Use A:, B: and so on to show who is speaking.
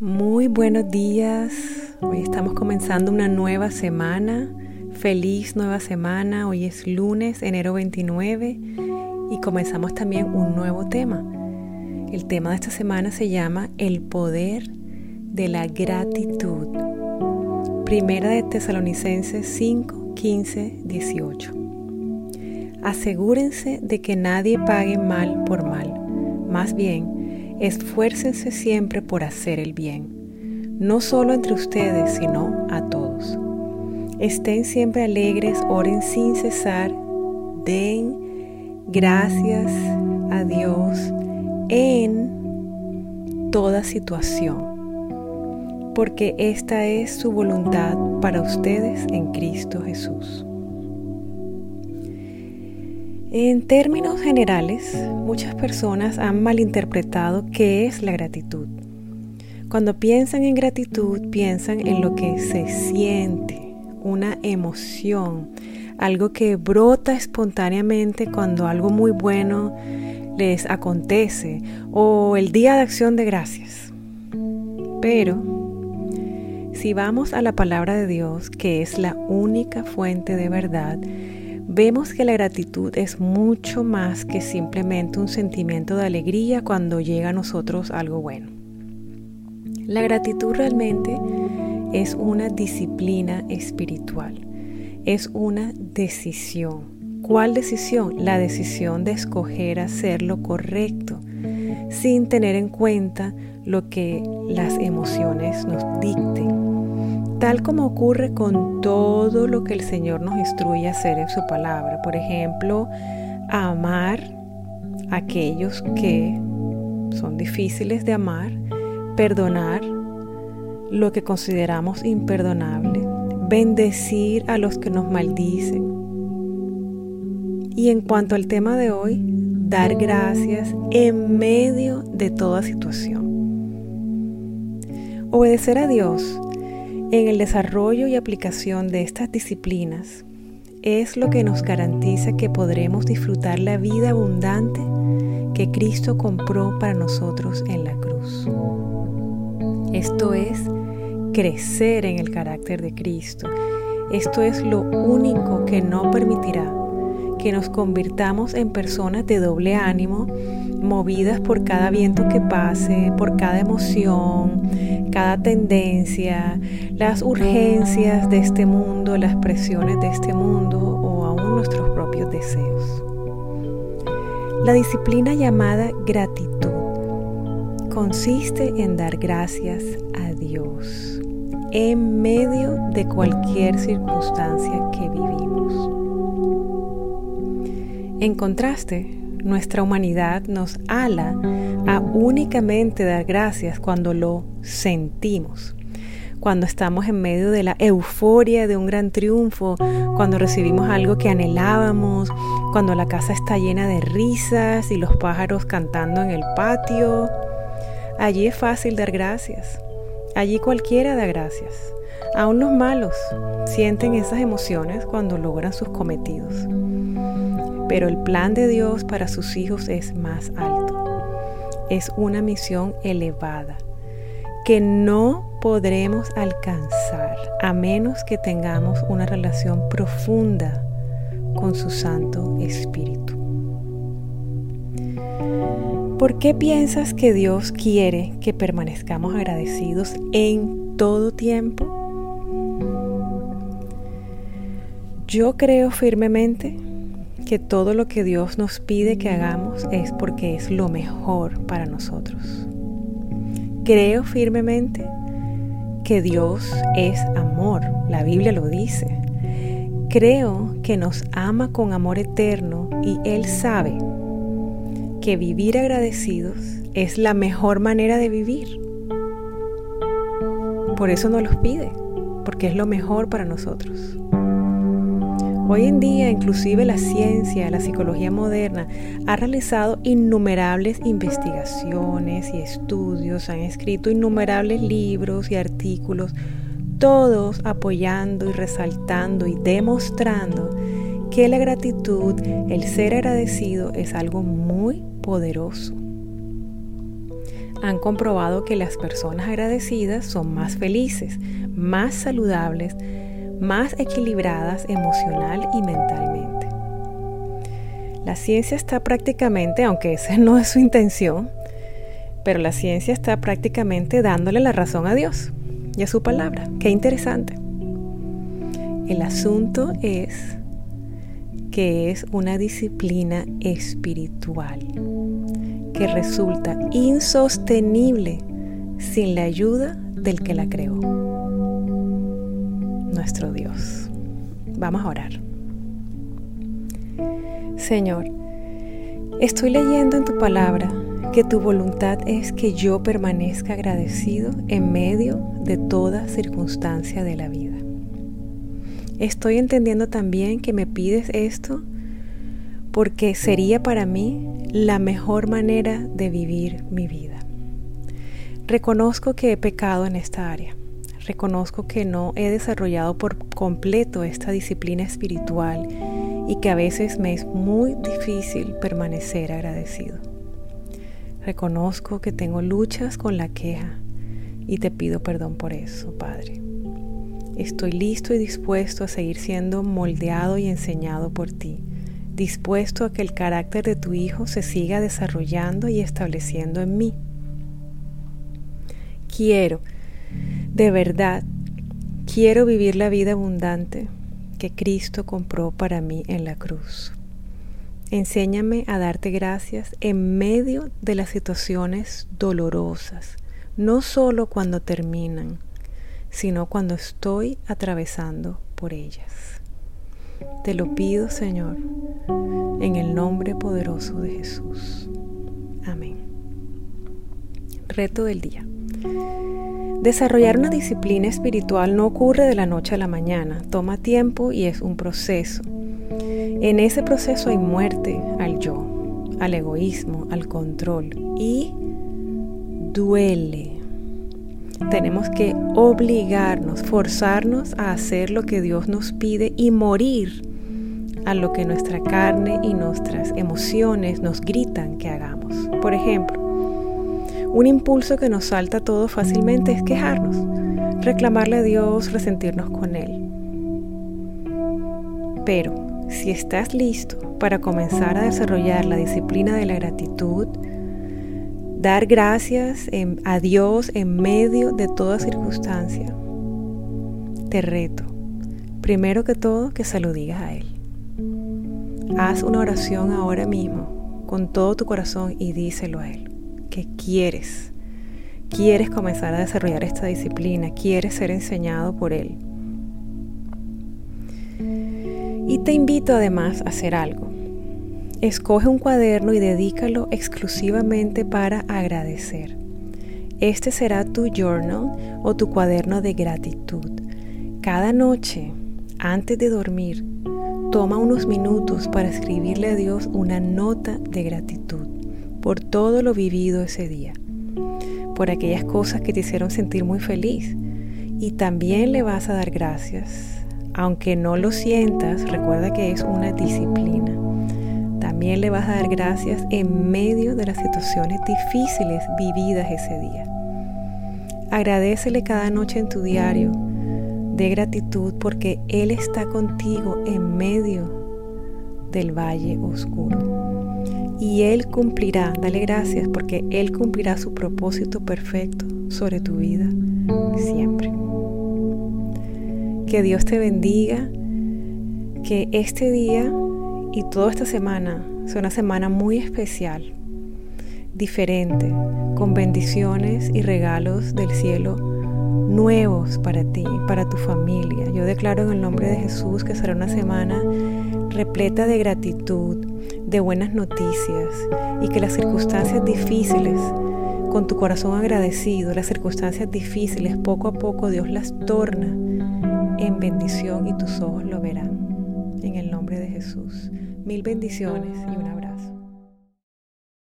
A: Muy buenos días. Hoy estamos comenzando una nueva semana. Feliz nueva semana. Hoy es lunes, enero 29 y comenzamos también un nuevo tema. El tema de esta semana se llama El poder de la gratitud. Primera de Tesalonicenses 5, 15, 18. Asegúrense de que nadie pague mal por mal. Más bien, esfuércense siempre por hacer el bien, no solo entre ustedes, sino a todos. Estén siempre alegres, oren sin cesar, den gracias a Dios en toda situación, porque esta es su voluntad para ustedes en Cristo Jesús. En términos generales, muchas personas han malinterpretado qué es la gratitud. Cuando piensan en gratitud, piensan en lo que se siente, una emoción, algo que brota espontáneamente cuando algo muy bueno les acontece o el día de acción de gracias. Pero si vamos a la palabra de Dios, que es la única fuente de verdad, vemos que la gratitud es mucho más que simplemente un sentimiento de alegría cuando llega a nosotros algo bueno. La gratitud realmente es una disciplina espiritual, es una decisión. ¿Cuál decisión? La decisión de escoger hacer lo correcto sin tener en cuenta lo que las emociones nos dicten tal como ocurre con todo lo que el Señor nos instruye a hacer en su palabra. Por ejemplo, amar a aquellos que son difíciles de amar, perdonar lo que consideramos imperdonable, bendecir a los que nos maldicen. Y en cuanto al tema de hoy, dar gracias en medio de toda situación. Obedecer a Dios en el desarrollo y aplicación de estas disciplinas es lo que nos garantiza que podremos disfrutar la vida abundante que Cristo compró para nosotros en la cruz. Esto es crecer en el carácter de Cristo. Esto es lo único que no permitirá que nos convirtamos en personas de doble ánimo, movidas por cada viento que pase, por cada emoción, cada tendencia, las urgencias de este mundo, las presiones de este mundo o aún nuestros propios deseos. La disciplina llamada gratitud consiste en dar gracias a Dios en medio de cualquier circunstancia que vivimos. En contraste, nuestra humanidad nos ala a únicamente dar gracias cuando lo sentimos, cuando estamos en medio de la euforia de un gran triunfo, cuando recibimos algo que anhelábamos, cuando la casa está llena de risas y los pájaros cantando en el patio. Allí es fácil dar gracias. Allí cualquiera da gracias. Aún los malos sienten esas emociones cuando logran sus cometidos pero el plan de Dios para sus hijos es más alto. Es una misión elevada que no podremos alcanzar a menos que tengamos una relación profunda con su Santo Espíritu. ¿Por qué piensas que Dios quiere que permanezcamos agradecidos en todo tiempo? Yo creo firmemente que todo lo que Dios nos pide que hagamos es porque es lo mejor para nosotros. Creo firmemente que Dios es amor, la Biblia lo dice. Creo que nos ama con amor eterno y Él sabe que vivir agradecidos es la mejor manera de vivir. Por eso nos los pide, porque es lo mejor para nosotros. Hoy en día, inclusive la ciencia, la psicología moderna, ha realizado innumerables investigaciones y estudios, han escrito innumerables libros y artículos, todos apoyando y resaltando y demostrando que la gratitud, el ser agradecido, es algo muy poderoso. han comprobado que las personas agradecidas son más felices, más saludables, más equilibradas emocional y mentalmente. La ciencia está prácticamente, aunque esa no es su intención, pero la ciencia está prácticamente dándole la razón a Dios y a su palabra. Qué interesante. El asunto es que es una disciplina espiritual que resulta insostenible sin la ayuda del que la creó, nuestro Dios. Vamos a orar. Señor, estoy leyendo en tu palabra que tu voluntad es que yo permanezca agradecido en medio de toda circunstancia de la vida. Estoy entendiendo también que me pides esto porque sería para mí la mejor manera de vivir mi vida. Reconozco que he pecado en esta área. Reconozco que no he desarrollado por completo esta disciplina espiritual y que a veces me es muy difícil permanecer agradecido. Reconozco que tengo luchas con la queja y te pido perdón por eso, Padre. Estoy listo y dispuesto a seguir siendo moldeado y enseñado por ti, dispuesto a que el carácter de tu Hijo se siga desarrollando y estableciendo en mí. Quiero, de verdad, quiero vivir la vida abundante que Cristo compró para mí en la cruz. Enséñame a darte gracias en medio de las situaciones dolorosas, no solo cuando terminan, sino cuando estoy atravesando por ellas. Te lo pido, Señor, en el nombre poderoso de Jesús. Amén. Reto del día. Desarrollar una disciplina espiritual no ocurre de la noche a la mañana, toma tiempo y es un proceso. En ese proceso hay muerte al yo, al egoísmo, al control y duele. Tenemos que obligarnos, forzarnos a hacer lo que Dios nos pide y morir a lo que nuestra carne y nuestras emociones nos gritan que hagamos. Por ejemplo, un impulso que nos salta todo fácilmente es quejarnos, reclamarle a Dios, resentirnos con Él. Pero si estás listo para comenzar a desarrollar la disciplina de la gratitud, dar gracias a Dios en medio de toda circunstancia, te reto, primero que todo, que se lo digas a Él. Haz una oración ahora mismo con todo tu corazón y díselo a Él, que quieres, quieres comenzar a desarrollar esta disciplina, quieres ser enseñado por Él. Y te invito además a hacer algo. Escoge un cuaderno y dedícalo exclusivamente para agradecer. Este será tu journal o tu cuaderno de gratitud. Cada noche, antes de dormir, toma unos minutos para escribirle a Dios una nota de gratitud por todo lo vivido ese día, por aquellas cosas que te hicieron sentir muy feliz. Y también le vas a dar gracias aunque no lo sientas, recuerda que es una disciplina. También le vas a dar gracias en medio de las situaciones difíciles vividas ese día. Agradecele cada noche en tu diario de gratitud porque Él está contigo en medio del valle oscuro. Y Él cumplirá, dale gracias porque Él cumplirá su propósito perfecto sobre tu vida siempre. Que Dios te bendiga, que este día y toda esta semana sea una semana muy especial, diferente, con bendiciones y regalos del cielo nuevos para ti, para tu familia. Yo declaro en el nombre de Jesús que será una semana repleta de gratitud, de buenas noticias y que las circunstancias difíciles, con tu corazón agradecido, las circunstancias difíciles, poco a poco Dios las torna en bendición y tus ojos lo verán. En el nombre de Jesús. Mil bendiciones y una